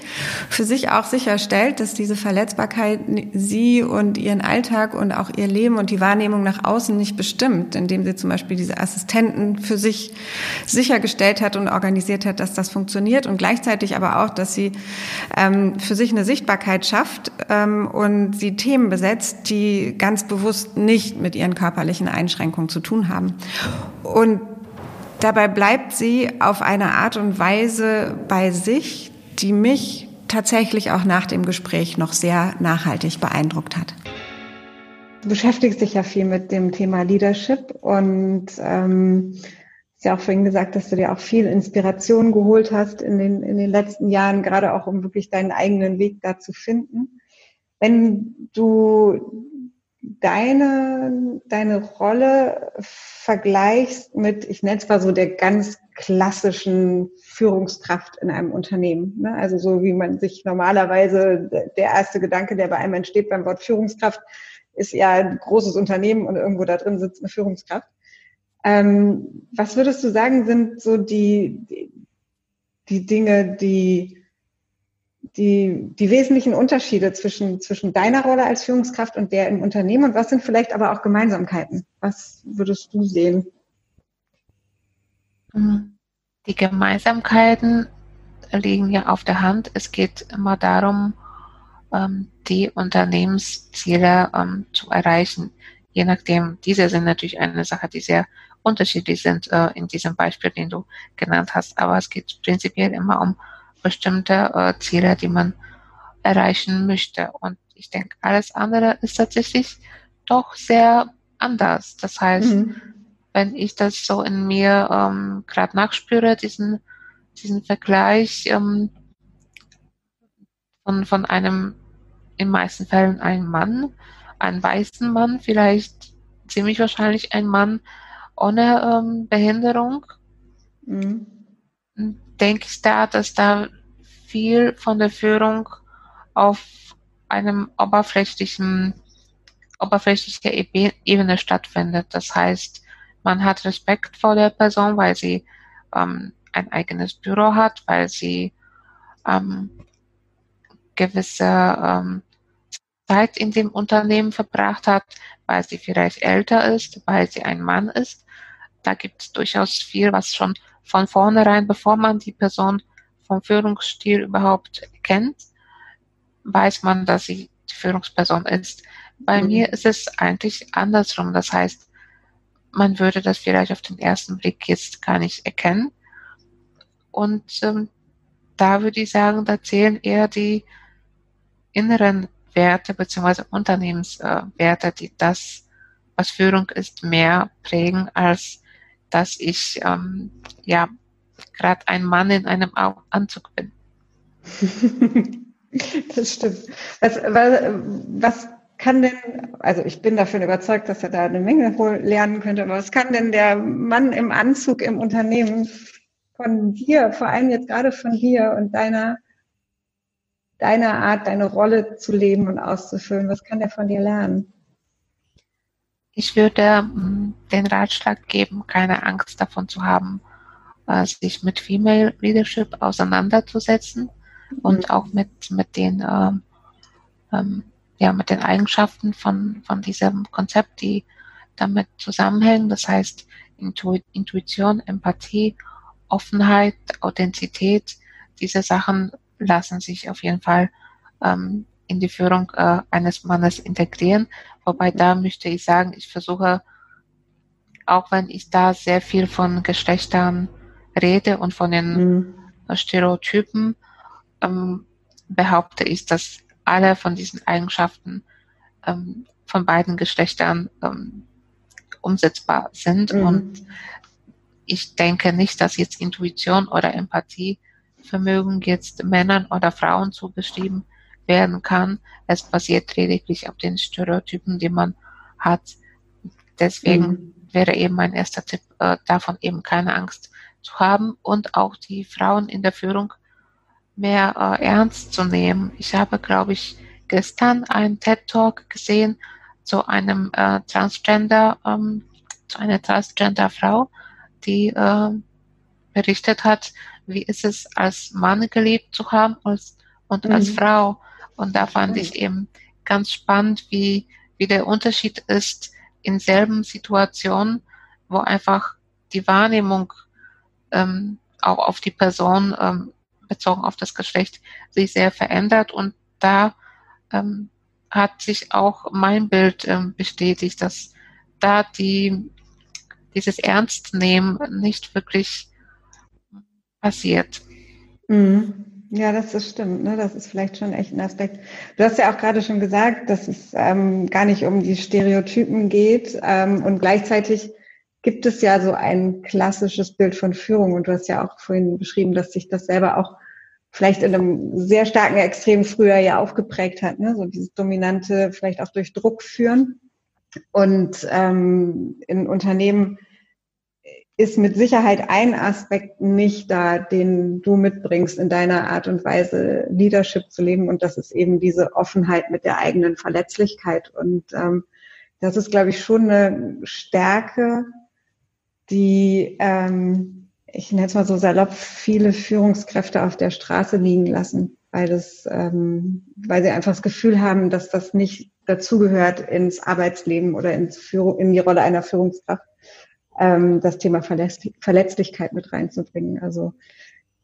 für sich auch sicherstellt, dass diese Verletzbarkeit sie und ihren Alltag und auch ihr Leben und die Wahrnehmung nach außen nicht bestimmt, indem sie zum Beispiel diese Assistenten für sich sichergestellt hat und organisiert hat, dass das funktioniert und gleichzeitig aber auch, dass sie ähm, für sich eine Sichtbarkeit schafft ähm, und sie Themen besetzt, die ganz bewusst nicht mit ihren körperlichen Einschränkungen zu tun haben. Und dabei bleibt sie auf eine Art und Weise bei sich, die mich tatsächlich auch nach dem Gespräch noch sehr nachhaltig beeindruckt hat. Du beschäftigst dich ja viel mit dem Thema Leadership und ähm, hast ja auch vorhin gesagt, dass du dir auch viel Inspiration geholt hast in den, in den letzten Jahren, gerade auch um wirklich deinen eigenen Weg da zu finden. Wenn du deine, deine Rolle vergleichst mit, ich nenne es mal so, der ganz klassischen Führungskraft in einem Unternehmen. Ne? Also so wie man sich normalerweise, der erste Gedanke, der bei einem entsteht beim Wort Führungskraft, ist ja ein großes Unternehmen und irgendwo da drin sitzt eine Führungskraft. Ähm, was würdest du sagen, sind so die, die, die Dinge, die die, die wesentlichen Unterschiede zwischen, zwischen deiner Rolle als Führungskraft und der im Unternehmen und was sind vielleicht aber auch Gemeinsamkeiten? Was würdest du sehen? Die Gemeinsamkeiten liegen ja auf der Hand. Es geht immer darum, ähm, die Unternehmensziele ähm, zu erreichen. Je nachdem, diese sind natürlich eine Sache, die sehr unterschiedlich sind äh, in diesem Beispiel, den du genannt hast. Aber es geht prinzipiell immer um bestimmte äh, Ziele, die man erreichen möchte. Und ich denke, alles andere ist tatsächlich doch sehr anders. Das heißt, mhm. wenn ich das so in mir ähm, gerade nachspüre, diesen, diesen Vergleich ähm, von, von einem, in meisten Fällen ein Mann, einen weißen Mann, vielleicht ziemlich wahrscheinlich ein Mann ohne ähm, Behinderung, mhm denke ich da, dass da viel von der Führung auf einem oberflächlichen, oberflächlicher Ebene stattfindet. Das heißt, man hat Respekt vor der Person, weil sie ähm, ein eigenes Büro hat, weil sie ähm, gewisse ähm, Zeit in dem Unternehmen verbracht hat, weil sie vielleicht älter ist, weil sie ein Mann ist. da gibt es durchaus viel, was schon von vornherein, bevor man die Person vom Führungsstil überhaupt kennt, weiß man, dass sie die Führungsperson ist. Bei mhm. mir ist es eigentlich andersrum. Das heißt, man würde das vielleicht auf den ersten Blick jetzt gar nicht erkennen. Und ähm, da würde ich sagen, da zählen eher die inneren Werte beziehungsweise Unternehmenswerte, die das, was Führung ist, mehr prägen, als dass ich ähm, ja gerade ein Mann in einem Anzug bin. das stimmt. Was, was, was kann denn, also ich bin davon überzeugt, dass er da eine Menge lernen könnte, aber was kann denn der Mann im Anzug im Unternehmen von dir, vor allem jetzt gerade von dir und deiner, deiner Art, deine Rolle zu leben und auszufüllen, was kann der von dir lernen? Ich würde mm, den Ratschlag geben, keine Angst davon zu haben, äh, sich mit Female Leadership auseinanderzusetzen und mhm. auch mit, mit den ähm, ähm, ja, mit den Eigenschaften von, von diesem Konzept, die damit zusammenhängen. Das heißt, Intu Intuition, Empathie, Offenheit, Authentizität, diese Sachen lassen sich auf jeden Fall ähm, in die Führung äh, eines Mannes integrieren. Wobei da möchte ich sagen, ich versuche, auch wenn ich da sehr viel von Geschlechtern rede und von den mhm. Stereotypen, ähm, behaupte ich, dass alle von diesen Eigenschaften ähm, von beiden Geschlechtern ähm, umsetzbar sind. Mhm. Und ich denke nicht, dass jetzt Intuition oder Empathievermögen jetzt Männern oder Frauen zugeschrieben werden kann. Es basiert lediglich auf den Stereotypen, die man hat. Deswegen mhm. wäre eben mein erster Tipp, äh, davon eben keine Angst zu haben und auch die Frauen in der Führung mehr äh, ernst zu nehmen. Ich habe, glaube ich, gestern einen TED Talk gesehen zu einem äh, Transgender, ähm, zu einer Transgender Frau, die äh, berichtet hat, wie ist es als Mann gelebt zu haben als, und mhm. als Frau. Und da fand ich eben ganz spannend, wie, wie der Unterschied ist in selben Situationen, wo einfach die Wahrnehmung ähm, auch auf die Person ähm, bezogen auf das Geschlecht sich sehr verändert und da ähm, hat sich auch mein Bild ähm, bestätigt, dass da die, dieses Ernstnehmen nicht wirklich passiert. Mhm. Ja, das ist stimmt. Ne? Das ist vielleicht schon echt ein Aspekt. Du hast ja auch gerade schon gesagt, dass es ähm, gar nicht um die Stereotypen geht ähm, und gleichzeitig gibt es ja so ein klassisches Bild von Führung und du hast ja auch vorhin beschrieben, dass sich das selber auch vielleicht in einem sehr starken Extrem früher ja aufgeprägt hat, ne? so dieses dominante, vielleicht auch durch Druck führen. Und ähm, in Unternehmen ist mit Sicherheit ein Aspekt nicht da, den du mitbringst in deiner Art und Weise, Leadership zu leben. Und das ist eben diese Offenheit mit der eigenen Verletzlichkeit. Und ähm, das ist, glaube ich, schon eine Stärke, die, ähm, ich nenne es mal so salopp, viele Führungskräfte auf der Straße liegen lassen, weil das, ähm, weil sie einfach das Gefühl haben, dass das nicht dazugehört ins Arbeitsleben oder ins Führung, in die Rolle einer Führungskraft, ähm, das Thema Verletzlichkeit mit reinzubringen. Also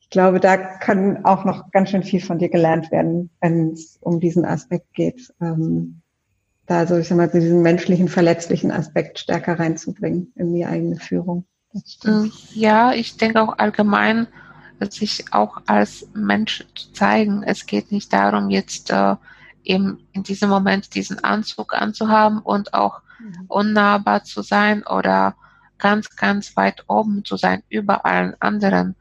ich glaube, da kann auch noch ganz schön viel von dir gelernt werden, wenn es um diesen Aspekt geht. Ähm, da so, ich sag mal, diesen menschlichen, verletzlichen Aspekt stärker reinzubringen in die eigene Führung. Äh, ja, ich denke auch allgemein, sich auch als Mensch zu zeigen. Es geht nicht darum, jetzt äh, eben in diesem Moment diesen Anzug anzuhaben und auch mhm. unnahbar zu sein oder ganz, ganz weit oben zu sein über allen anderen.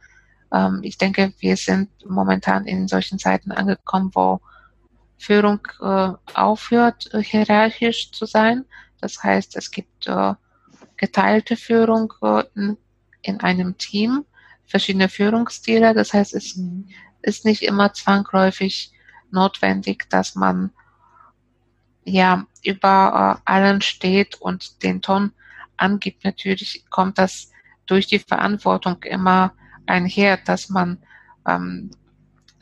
Ähm, ich denke, wir sind momentan in solchen Zeiten angekommen, wo Führung äh, aufhört, äh, hierarchisch zu sein. Das heißt, es gibt äh, geteilte Führung äh, in, in, einem Team, verschiedene Führungsstile. Das heißt, es mhm. ist nicht immer zwangsläufig notwendig, dass man ja über äh, allen steht und den Ton angibt. Natürlich kommt das durch die Verantwortung immer einher, dass man ähm,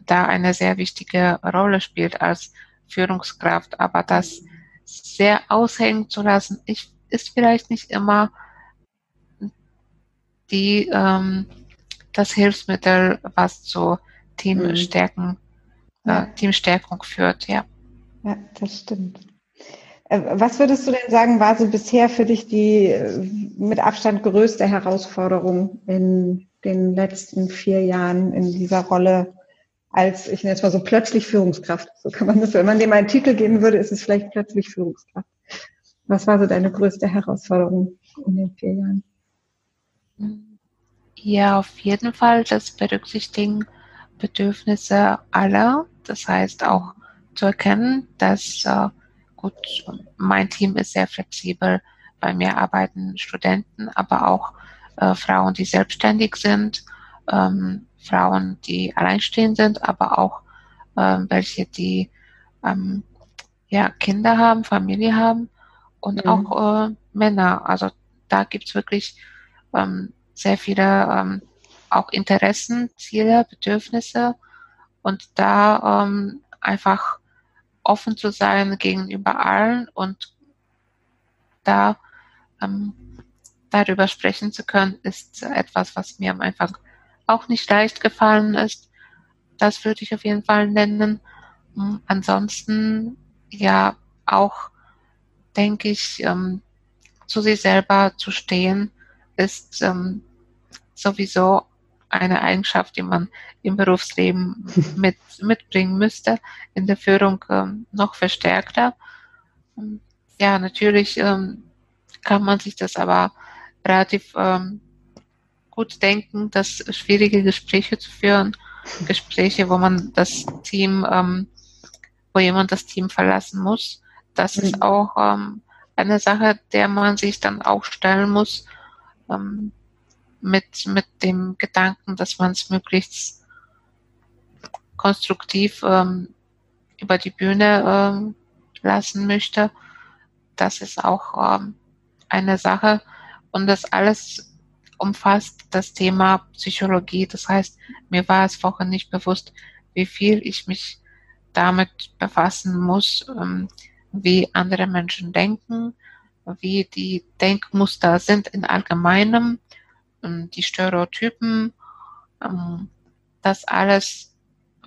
da eine sehr wichtige Rolle spielt als Führungskraft. Aber das sehr aushängen zu lassen, ich, ist vielleicht nicht immer die ähm, das Hilfsmittel, was zu Teamstärken, mhm. äh, Teamstärkung führt, ja. Ja, das stimmt. Äh, was würdest du denn sagen, war so bisher für dich die äh, mit Abstand größte Herausforderung in den letzten vier Jahren in dieser Rolle als, ich nenne es mal so, plötzlich Führungskraft? So kann man das, wenn man dem einen Titel geben würde, ist es vielleicht plötzlich Führungskraft. Was war so deine größte Herausforderung in den vier Jahren? Ja, auf jeden Fall das Berücksichtigen Bedürfnisse aller. Das heißt auch zu erkennen, dass äh, gut, mein Team ist sehr flexibel. Bei mir arbeiten Studenten, aber auch äh, Frauen, die selbstständig sind, ähm, Frauen, die alleinstehend sind, aber auch äh, welche, die ähm, ja, Kinder haben, Familie haben und mhm. auch äh, Männer. Also da gibt's wirklich ähm, sehr viele ähm, auch Interessen, Ziele, Bedürfnisse und da ähm, einfach offen zu sein gegenüber allen und da ähm, darüber sprechen zu können, ist etwas, was mir am Anfang auch nicht leicht gefallen ist. Das würde ich auf jeden Fall nennen. Hm, ansonsten ja auch, denke ich, ähm, zu sich selber zu stehen, ist ähm, sowieso eine Eigenschaft, die man im Berufsleben mit, mitbringen müsste, in der Führung ähm, noch verstärkter. Ja, natürlich ähm, kann man sich das aber relativ ähm, gut denken, dass schwierige Gespräche zu führen, Gespräche, wo man das Team, ähm, wo jemand das Team verlassen muss, das mhm. ist auch ähm, eine Sache, der man sich dann auch stellen muss. Mit, mit dem Gedanken, dass man es möglichst konstruktiv ähm, über die Bühne ähm, lassen möchte. Das ist auch ähm, eine Sache. Und das alles umfasst das Thema Psychologie. Das heißt, mir war es vorher nicht bewusst, wie viel ich mich damit befassen muss, ähm, wie andere Menschen denken, wie die Denkmuster sind in allgemeinem die Stereotypen, ähm, das alles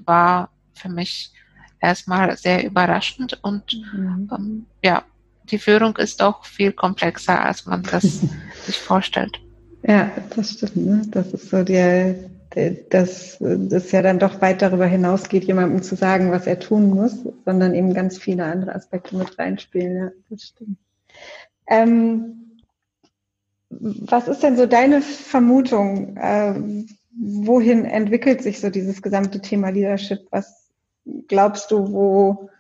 war für mich erstmal sehr überraschend und mhm. ähm, ja, die Führung ist doch viel komplexer, als man das sich vorstellt. Ja, das stimmt. Ne? Das ist so der, der, dass das ja dann doch weit darüber hinausgeht, jemandem zu sagen, was er tun muss, sondern eben ganz viele andere Aspekte mit reinspielen. Ja, das stimmt. Ähm, was ist denn so deine Vermutung? Äh, wohin entwickelt sich so dieses gesamte Thema Leadership? Was glaubst du, wo,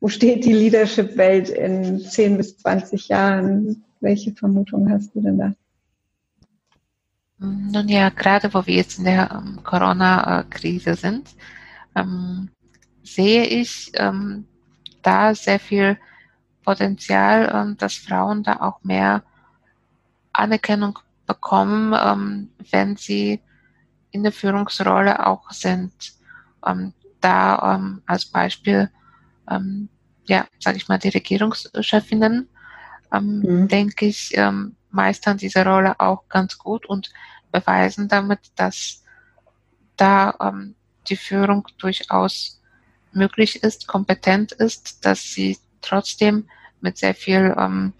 wo steht die Leadership-Welt in 10 bis 20 Jahren? Welche Vermutung hast du denn da? Nun ja, gerade wo wir jetzt in der ähm, Corona-Krise sind, ähm, sehe ich ähm, da sehr viel Potenzial, ähm, dass Frauen da auch mehr Anerkennung bekommen, ähm, wenn sie in der Führungsrolle auch sind. Ähm, da ähm, als Beispiel, ähm, ja, sage ich mal, die Regierungschefinnen, ähm, mhm. denke ich, ähm, meistern diese Rolle auch ganz gut und beweisen damit, dass da die Führung durchaus möglich ist, kompetent ist, dass sie trotzdem mit sehr viel ähm,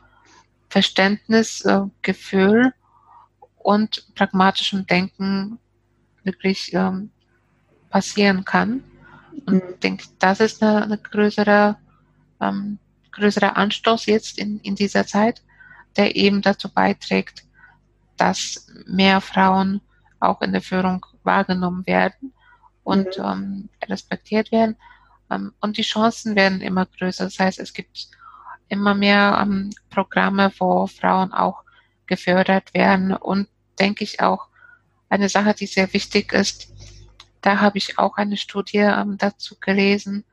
Verständnis, äh, Gefühl und pragmatischem Denken wirklich ähm, passieren kann. Und mhm. ich denke, das ist eine, eine größere, ähm, größerer Anstoß jetzt in, in dieser Zeit, der eben dazu beiträgt, dass mehr Frauen auch in der Führung wahrgenommen werden und mhm. ähm, respektiert werden. Ähm, und die Chancen werden immer größer. Das heißt, es gibt immer mehr ähm, Programme, wo Frauen auch gefördert werden und denke ich auch eine Sache, die sehr wichtig ist. Da habe ich auch eine Studie ähm, dazu gelesen.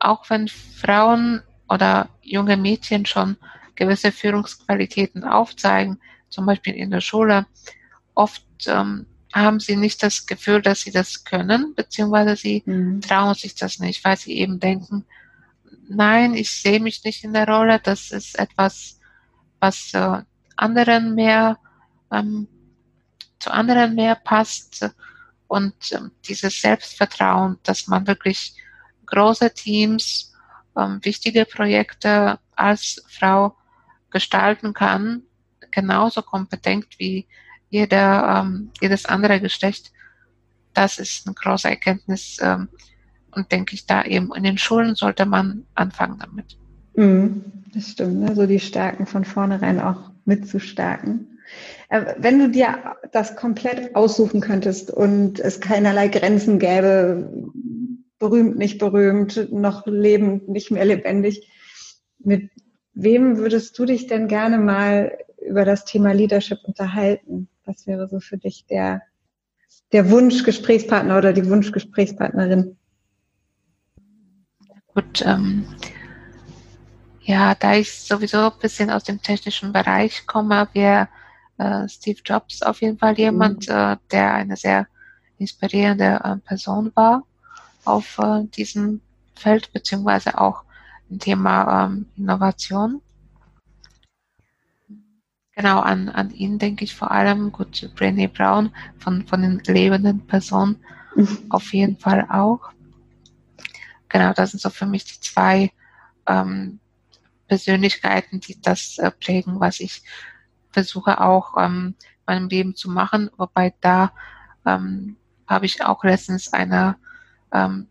Auch wenn Frauen oder junge Mädchen schon gewisse Führungsqualitäten aufzeigen, zum Beispiel in der Schule, oft ähm, haben sie nicht das Gefühl, dass sie das können, beziehungsweise sie mhm. trauen sich das nicht, weil sie eben denken, nein, ich sehe mich nicht in der Rolle. Das ist etwas, was äh, anderen mehr ähm, zu anderen mehr passt und ähm, dieses Selbstvertrauen, dass man wirklich große Teams, ähm, wichtige Projekte als Frau gestalten kann, genauso kompetent wie jeder, ähm, jedes andere Geschlecht. Das ist eine große Erkenntnis ähm, und denke ich, da eben in den Schulen sollte man anfangen damit. Mm, das stimmt, also die Stärken von vornherein auch mitzustärken. Äh, wenn du dir das komplett aussuchen könntest und es keinerlei Grenzen gäbe, berühmt, nicht berühmt, noch lebend, nicht mehr lebendig, mit wem würdest du dich denn gerne mal über das Thema Leadership unterhalten? Was wäre so für dich der, der Wunschgesprächspartner oder die Wunschgesprächspartnerin? Gut, ähm, ja, da ich sowieso ein bisschen aus dem technischen Bereich komme, wäre äh, Steve Jobs auf jeden Fall jemand, mhm. äh, der eine sehr inspirierende äh, Person war auf äh, diesem Feld, beziehungsweise auch im Thema ähm, Innovation. Genau, an, an ihn denke ich vor allem, gut, Brené Brown von, von den lebenden Personen mhm. auf jeden Fall auch. Genau, das sind so für mich die zwei ähm, Persönlichkeiten, die das äh, prägen, was ich versuche auch ähm, meinem Leben zu machen. Wobei da ähm, habe ich auch letztens eine ähm,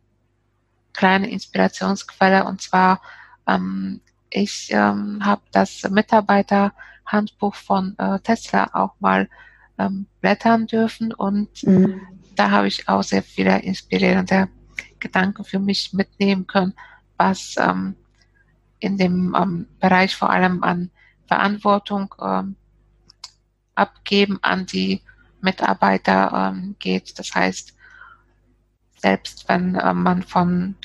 kleine Inspirationsquelle und zwar ähm, ich ähm, habe das Mitarbeiterhandbuch von äh, Tesla auch mal ähm, blättern dürfen und mhm. da habe ich auch sehr viele inspirierende Gedanken für mich mitnehmen können, was ähm, in dem ähm, Bereich vor allem an Verantwortung ähm, abgeben an die Mitarbeiter ähm, geht. Das heißt, selbst wenn äh, man von,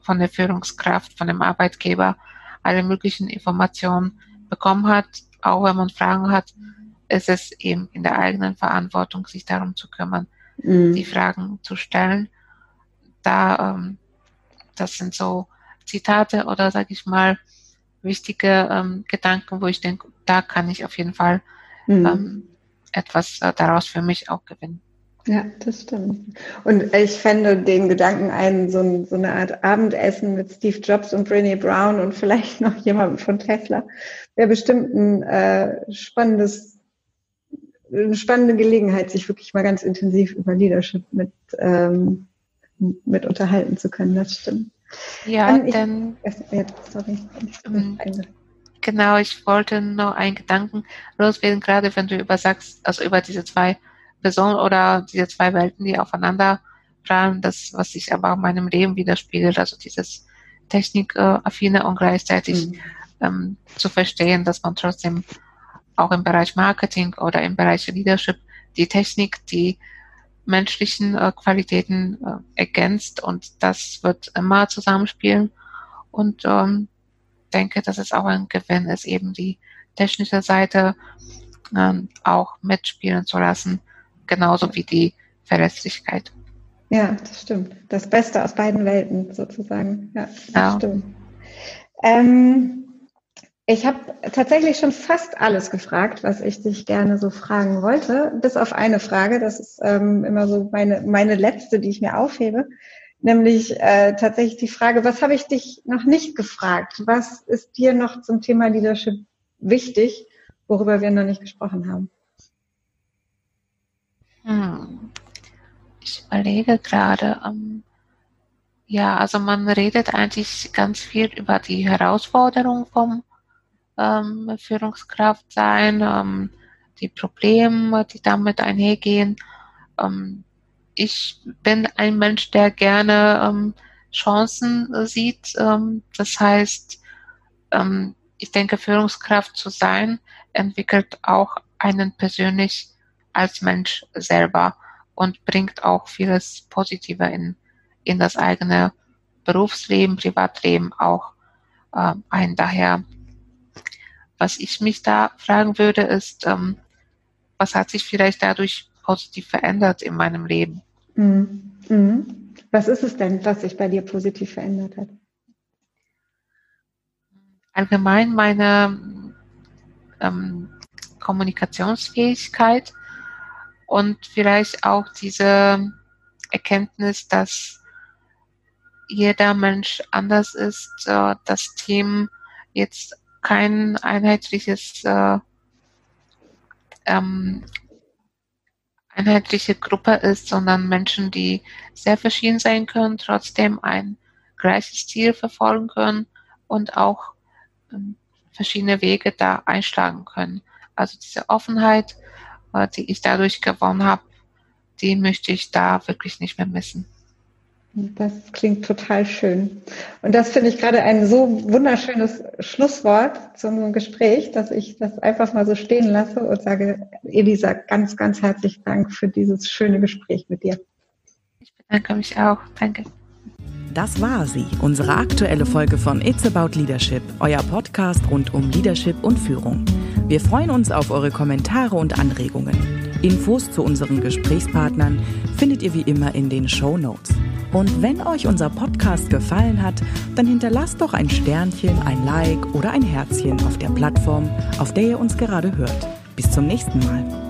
von der Führungskraft, von dem Arbeitgeber alle möglichen Informationen bekommen hat, auch wenn man Fragen hat, ist es eben in der eigenen Verantwortung, sich darum zu kümmern, mhm. die Fragen zu stellen. Da, ähm, das sind so Zitate oder sage ich mal wichtige ähm, Gedanken, wo ich denke, da kann ich auf jeden Fall mhm. ähm, etwas äh, daraus für mich auch gewinnen. Ja, das stimmt. Und ich fände den Gedanken ein, so, so, eine Art Abendessen mit Steve Jobs und Brené Brown und vielleicht noch jemandem von Tesla wäre bestimmt ein äh, spannendes, eine spannende Gelegenheit, sich wirklich mal ganz intensiv über Leadership mit, ähm, mit unterhalten zu können. Das stimmt. Ja, ähm, ich, dann. Sorry. Ähm, genau, ich wollte noch einen Gedanken loswerden, gerade wenn du über sagst, also über diese zwei Personen oder diese zwei Welten, die aufeinander prallen, das, was sich aber auch in meinem Leben widerspiegelt, also dieses Technikaffine und gleichzeitig mhm. ähm, zu verstehen, dass man trotzdem auch im Bereich Marketing oder im Bereich Leadership die Technik, die menschlichen äh, Qualitäten äh, ergänzt und das wird immer zusammenspielen und ähm, denke, dass es auch ein Gewinn ist, eben die technische Seite ähm, auch mitspielen zu lassen, genauso wie die Verlässlichkeit. Ja, das stimmt. Das Beste aus beiden Welten sozusagen. Ja, das ja. stimmt. Ähm, ich habe tatsächlich schon fast alles gefragt, was ich dich gerne so fragen wollte, bis auf eine Frage. Das ist ähm, immer so meine, meine letzte, die ich mir aufhebe. Nämlich äh, tatsächlich die Frage, was habe ich dich noch nicht gefragt? Was ist dir noch zum Thema Leadership wichtig, worüber wir noch nicht gesprochen haben? Hm. Ich überlege gerade, ähm, ja, also man redet eigentlich ganz viel über die Herausforderung vom ähm, Führungskraft sein, ähm, die Probleme, die damit einhergehen. Ähm, ich bin ein Mensch, der gerne ähm, Chancen sieht. Ähm, das heißt, ähm, ich denke, Führungskraft zu sein entwickelt auch einen persönlich als Mensch selber und bringt auch vieles Positive in, in das eigene Berufsleben, Privatleben auch äh, ein. Daher was ich mich da fragen würde, ist, ähm, was hat sich vielleicht dadurch positiv verändert in meinem Leben? Mhm. Mhm. Was ist es denn, was sich bei dir positiv verändert hat? Allgemein meine ähm, Kommunikationsfähigkeit und vielleicht auch diese Erkenntnis, dass jeder Mensch anders ist, äh, das Team jetzt kein einheitliches äh, ähm, einheitliche Gruppe ist, sondern Menschen, die sehr verschieden sein können, trotzdem ein gleiches Ziel verfolgen können und auch ähm, verschiedene Wege da einschlagen können. Also diese Offenheit, äh, die ich dadurch gewonnen habe, die möchte ich da wirklich nicht mehr missen. Das klingt total schön. Und das finde ich gerade ein so wunderschönes Schlusswort zu unserem Gespräch, dass ich das einfach mal so stehen lasse und sage, Elisa, ganz, ganz herzlichen Dank für dieses schöne Gespräch mit dir. Ich bedanke mich auch. Danke. Das war sie, unsere aktuelle Folge von It's About Leadership, euer Podcast rund um Leadership und Führung. Wir freuen uns auf eure Kommentare und Anregungen. Infos zu unseren Gesprächspartnern findet ihr wie immer in den Show Notes. Und wenn euch unser Podcast gefallen hat, dann hinterlasst doch ein Sternchen, ein Like oder ein Herzchen auf der Plattform, auf der ihr uns gerade hört. Bis zum nächsten Mal.